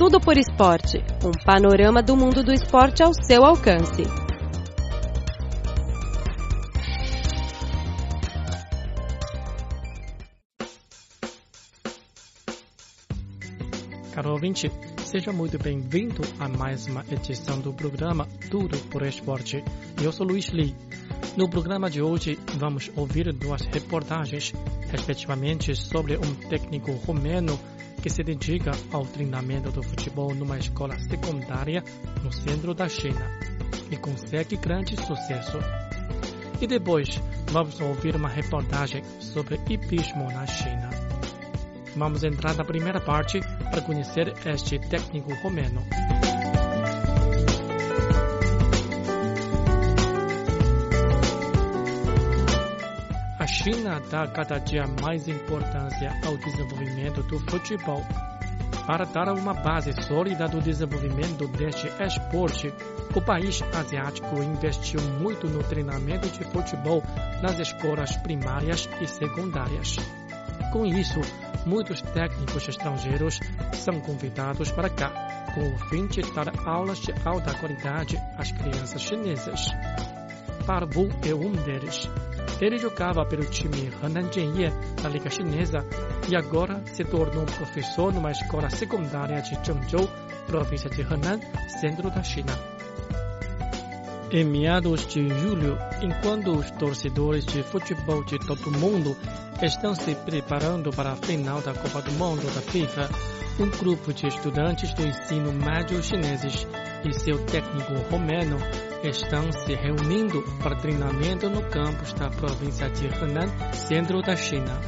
Tudo por Esporte um panorama do mundo do esporte ao seu alcance. Caro ouvinte, seja muito bem-vindo a mais uma edição do programa Tudo por Esporte. Eu sou Luiz Lee. No programa de hoje, vamos ouvir duas reportagens, respectivamente sobre um técnico romeno que se dedica ao treinamento do futebol numa escola secundária no centro da China e consegue grande sucesso. E depois, vamos ouvir uma reportagem sobre hipismo na China. Vamos entrar na primeira parte para conhecer este técnico romeno. China dá cada dia mais importância ao desenvolvimento do futebol. Para dar uma base sólida do desenvolvimento deste esporte, o país asiático investiu muito no treinamento de futebol nas escolas primárias e secundárias. Com isso, muitos técnicos estrangeiros são convidados para cá, com o fim de dar aulas de alta qualidade às crianças chinesas. Parvu é um deles. Ele jogava pelo time Henan Jianye da Liga Chinesa e agora se tornou professor numa escola secundária de Zhengzhou, província de Henan, centro da China. Em meados de julho, enquanto os torcedores de futebol de todo o mundo estão se preparando para a final da Copa do Mundo da FIFA, um grupo de estudantes do ensino médio chineses e seu técnico romeno estão se reunindo para treinamento no campus da província de Henan, centro da China.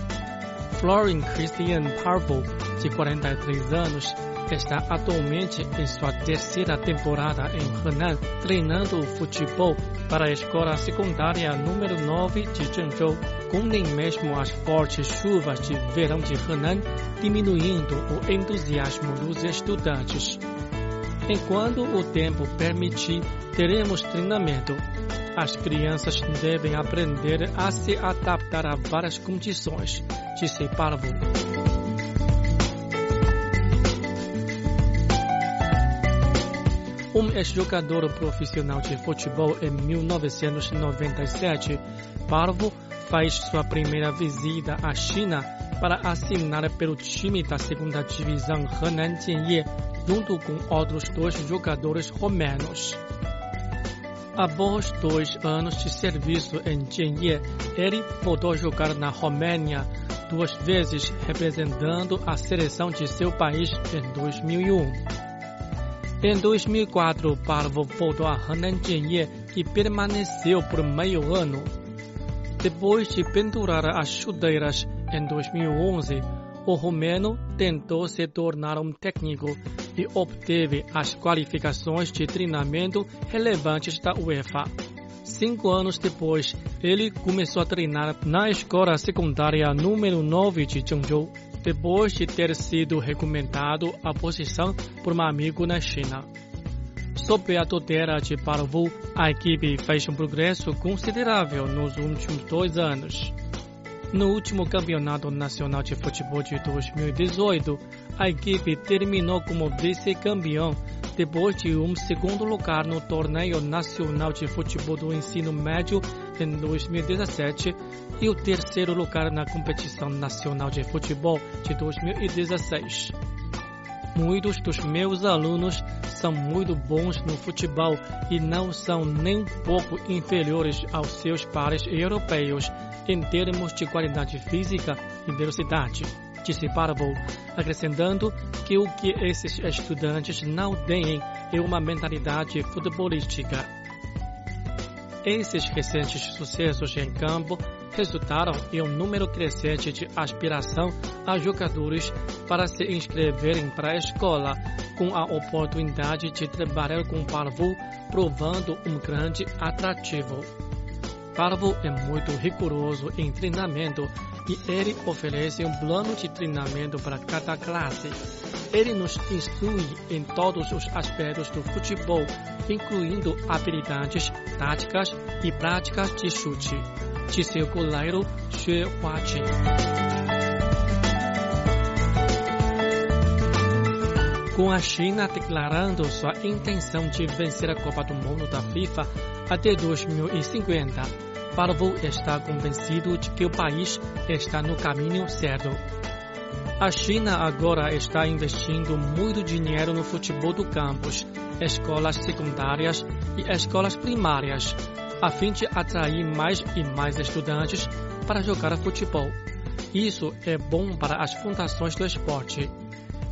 Florin Christian Parvo, de 43 anos, está atualmente em sua terceira temporada em Henan, treinando futebol para a escola secundária número 9 de Zhengzhou, com nem mesmo as fortes chuvas de verão de Henan diminuindo o entusiasmo dos estudantes. Enquanto o tempo permitir, teremos treinamento. As crianças devem aprender a se adaptar a várias condições, disse Parvo. Um ex-jogador profissional de futebol em 1997, Parvo faz sua primeira visita à China para assinar pelo time da segunda divisão Henan Jianye, junto com outros dois jogadores romenos. Após dois anos de serviço em Jianye, ele voltou a jogar na Romênia duas vezes, representando a seleção de seu país em 2001. Em 2004, Parvo voltou a Henan Jianye e permaneceu por meio ano. Depois de pendurar as chuteiras em 2011, o romeno tentou se tornar um técnico e obteve as qualificações de treinamento relevantes da UEFA. Cinco anos depois, ele começou a treinar na escola secundária número 9 de Zhengzhou depois de ter sido recomendado a posição por um amigo na China. Sob a tutela de Parvu, a equipe fez um progresso considerável nos últimos dois anos. No último Campeonato Nacional de Futebol de 2018, a equipe terminou como vice-campeão depois de um segundo lugar no Torneio Nacional de Futebol do Ensino Médio em 2017 e o terceiro lugar na Competição Nacional de Futebol de 2016. Muitos dos meus alunos são muito bons no futebol e não são nem um pouco inferiores aos seus pares europeus em termos de qualidade física e velocidade, disse Parvo, acrescentando que o que esses estudantes não têm é uma mentalidade futebolística. Esses recentes sucessos em campo resultaram em um número crescente de aspiração a jogadores para se inscreverem para a escola, com a oportunidade de trabalhar com Parvo, provando um grande atrativo. Parvo é muito rigoroso em treinamento e ele oferece um plano de treinamento para cada classe. Ele nos instrui em todos os aspectos do futebol, incluindo habilidades, táticas e práticas de chute. Com a China declarando sua intenção de vencer a Copa do Mundo da FIFA até 2050, Parvo está convencido de que o país está no caminho certo. A China agora está investindo muito dinheiro no futebol do campus, escolas secundárias e escolas primárias, a fim de atrair mais e mais estudantes para jogar futebol. Isso é bom para as fundações do esporte.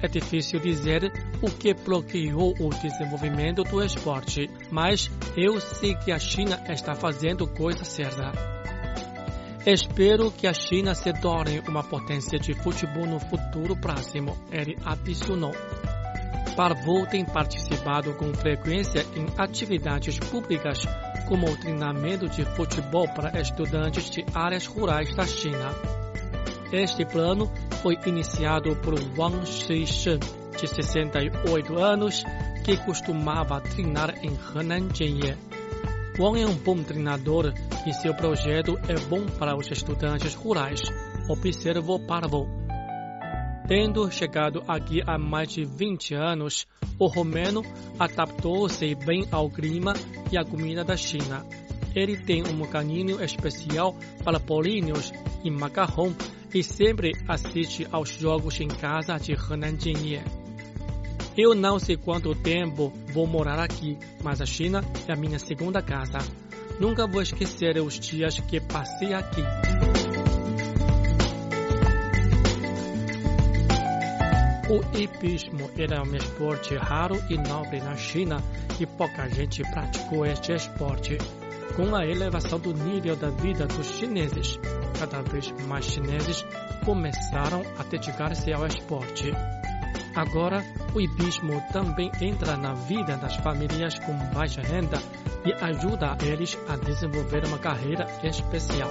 É difícil dizer o que bloqueou o desenvolvimento do esporte, mas eu sei que a China está fazendo coisa certa. Espero que a China se torne uma potência de futebol no futuro próximo, ele adicionou. Parvou tem participado com frequência em atividades públicas como o treinamento de futebol para estudantes de áreas rurais da China. Este plano foi iniciado por Wang Shixin, de 68 anos, que costumava treinar em Henan Jianye. Wang é um bom treinador e seu projeto é bom para os estudantes rurais, observou Parvo. Tendo chegado aqui há mais de 20 anos, o romeno adaptou-se bem ao clima e à comida da China. Ele tem um carinho especial para políneos e macarrão e sempre assiste aos jogos em casa de Henan Jianye. Eu não sei quanto tempo vou morar aqui, mas a China é a minha segunda casa. Nunca vou esquecer os dias que passei aqui. O hipismo era um esporte raro e nobre na China e pouca gente praticou este esporte. Com a elevação do nível da vida dos chineses, cada vez mais chineses começaram a dedicar-se ao esporte. Agora, o hipismo também entra na vida das famílias com baixa renda e ajuda eles a desenvolver uma carreira especial.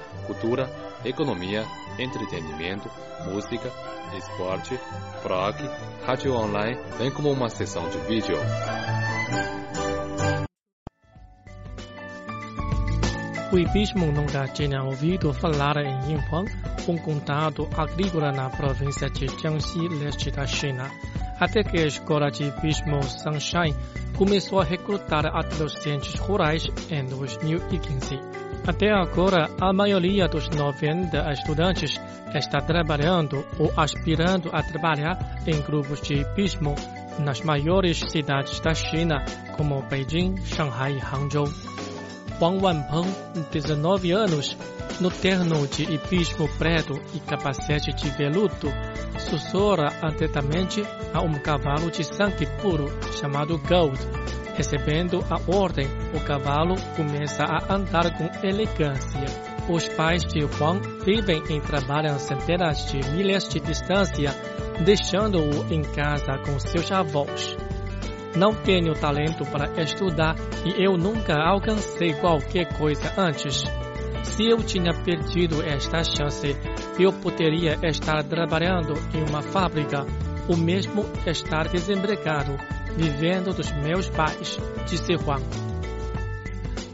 cultura, economia, entretenimento, música, esporte, blog, rádio online, bem como uma sessão de vídeo. O hipismo nunca tinha ouvido falar em Yinhuang, um condado agrícola na província de Jiangxi, leste da China, até que a escola de hipismo Sunshine começou a recrutar adolescentes rurais em 2015. Até agora, a maioria dos 90 estudantes está trabalhando ou aspirando a trabalhar em grupos de hipismo nas maiores cidades da China, como Beijing, Shanghai e Hangzhou. Wang Wanpeng, 19 anos, no terno de hipismo preto e capacete de veludo, sussurra atentamente a um cavalo de sangue puro chamado Gold. Recebendo a ordem, o cavalo começa a andar com elegância. Os pais de Huang vivem e trabalham centenas de milhas de distância, deixando-o em casa com seus avós. Não tenho talento para estudar e eu nunca alcancei qualquer coisa antes. Se eu tinha perdido esta chance, eu poderia estar trabalhando em uma fábrica, ou mesmo estar desempregado, vivendo dos meus pais, disse Juan.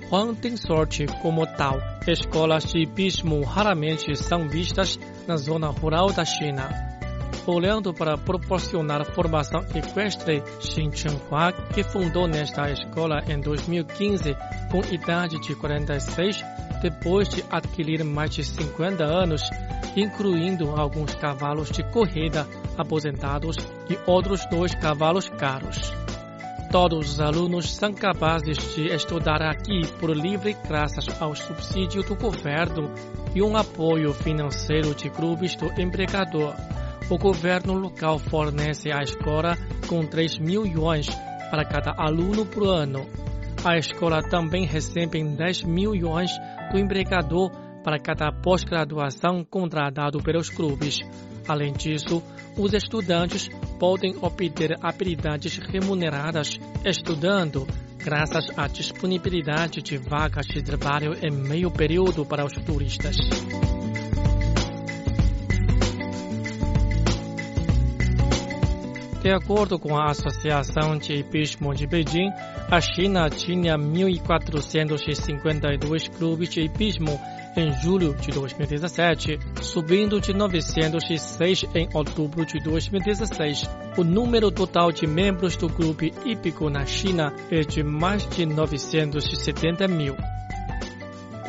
Juan tem sorte como tal. Escolas de hipismo raramente são vistas na zona rural da China. Olhando para proporcionar formação equestre, Xin Chenhua, que fundou nesta escola em 2015, com idade de 46, depois de adquirir mais de 50 anos, incluindo alguns cavalos de corrida aposentados e outros dois cavalos caros. Todos os alunos são capazes de estudar aqui por livre graças ao subsídio do governo e um apoio financeiro de clubes do empregador. O governo local fornece à escola com 3 mil yuans para cada aluno por ano. A escola também recebe 10 mil yuans do empregador para cada pós-graduação contratado pelos clubes. Além disso, os estudantes podem obter habilidades remuneradas estudando, graças à disponibilidade de vagas de trabalho em meio período para os turistas. De acordo com a Associação de Hipismo de Beijing, a China tinha 1.452 clubes de hipismo em julho de 2017, subindo de 906 em outubro de 2016. O número total de membros do clube hípico na China é de mais de 970 mil.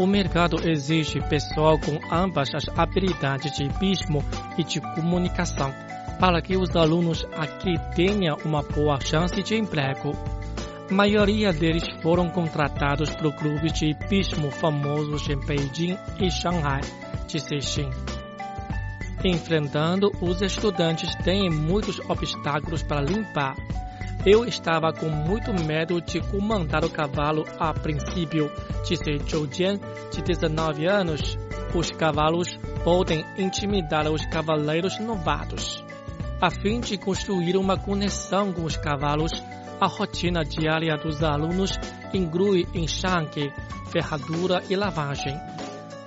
O mercado exige pessoal com ambas as habilidades de hipismo e de comunicação para que os alunos aqui tenham uma boa chance de emprego. A maioria deles foram contratados por clubes de hipismo famosos em Beijing e Shanghai, disse Xin. Enfrentando, os estudantes têm muitos obstáculos para limpar. Eu estava com muito medo de comandar o cavalo a princípio, disse Zhou Jian, de 19 anos. Os cavalos podem intimidar os cavaleiros novatos. A fim de construir uma conexão com os cavalos, a rotina diária dos alunos inclui enxangue, ferradura e lavagem.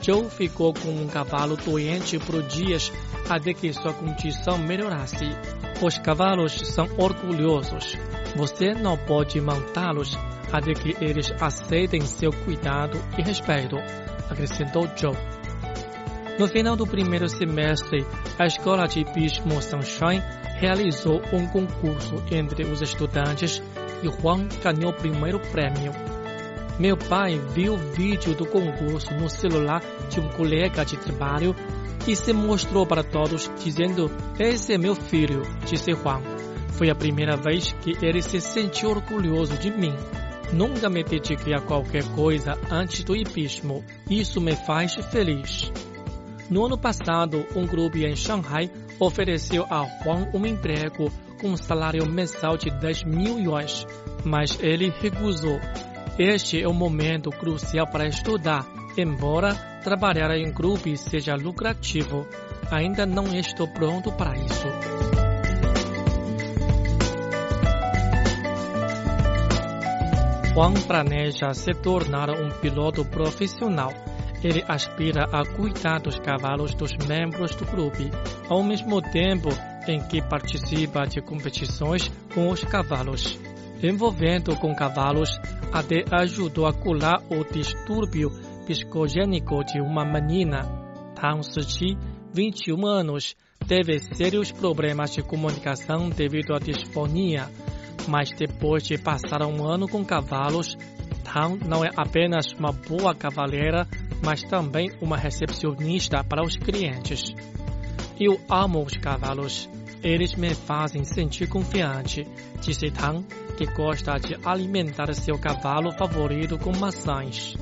Joe ficou com um cavalo doente por dias até que sua condição melhorasse. Os cavalos são orgulhosos. Você não pode montá-los até que eles aceitem seu cuidado e respeito, acrescentou Joe. No final do primeiro semestre, a Escola de Hipismo Sunshine realizou um concurso entre os estudantes e Juan ganhou o primeiro prêmio. Meu pai viu o vídeo do concurso no celular de um colega de trabalho e se mostrou para todos, dizendo: Esse é meu filho, disse Juan. Foi a primeira vez que ele se sentiu orgulhoso de mim. Nunca me dediquei a qualquer coisa antes do hipismo. Isso me faz feliz. No ano passado, um grupo em Shanghai ofereceu a Huang um emprego com um salário mensal de 10 mil yuans, mas ele recusou. Este é o momento crucial para estudar, embora trabalhar em grupo seja lucrativo. Ainda não estou pronto para isso. Juan planeja se tornar um piloto profissional ele aspira a cuidar dos cavalos dos membros do clube, ao mesmo tempo em que participa de competições com os cavalos. Envolvendo com cavalos, até ajudou a curar o distúrbio psicogênico de uma menina. Tang Siqi, 21 anos, teve sérios problemas de comunicação devido à disfonia, mas depois de passar um ano com cavalos, Tang não é apenas uma boa cavaleira, mas também uma recepcionista para os clientes. Eu amo os cavalos. Eles me fazem sentir confiante, disse Tang, que gosta de alimentar seu cavalo favorito com maçãs.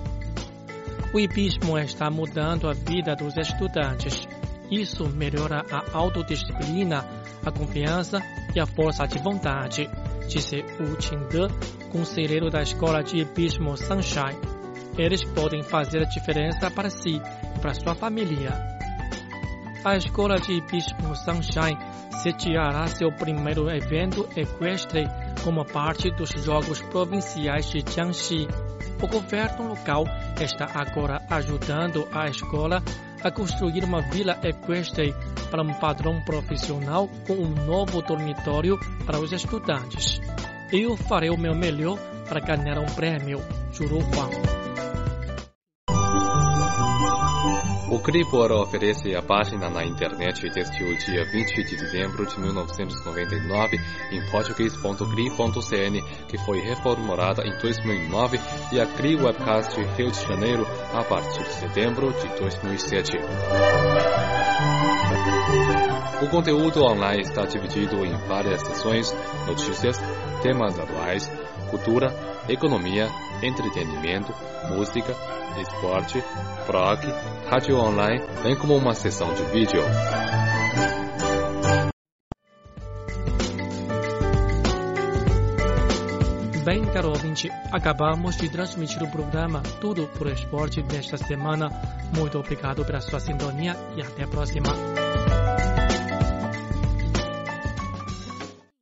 O hipismo está mudando a vida dos estudantes. Isso melhora a autodisciplina, a confiança e a força de vontade, disse Wu Qingde, conselheiro da Escola de Hipismo Sunshine eles podem fazer a diferença para si e para sua família. A Escola de Hipismo Sunshine sediará seu primeiro evento equestre como parte dos Jogos Provinciais de Jiangxi. O governo local está agora ajudando a escola a construir uma vila equestre para um padrão profissional com um novo dormitório para os estudantes. Eu farei o meu melhor para ganhar um prêmio, jurou Huang. O Cripor oferece a página na internet desde o dia 20 de dezembro de 1999 em português.cri.cn, que foi reformulada em 2009, e a Cri Webcast Rio de Janeiro a partir de setembro de 2007. O conteúdo online está dividido em várias sessões, notícias, temas atuais, cultura, economia, entretenimento, música, esporte, blog, rádio online, bem como uma sessão de vídeo. Bem, caro ouvinte, acabamos de transmitir o programa Tudo por Esporte desta semana. Muito obrigado pela sua sintonia e até a próxima.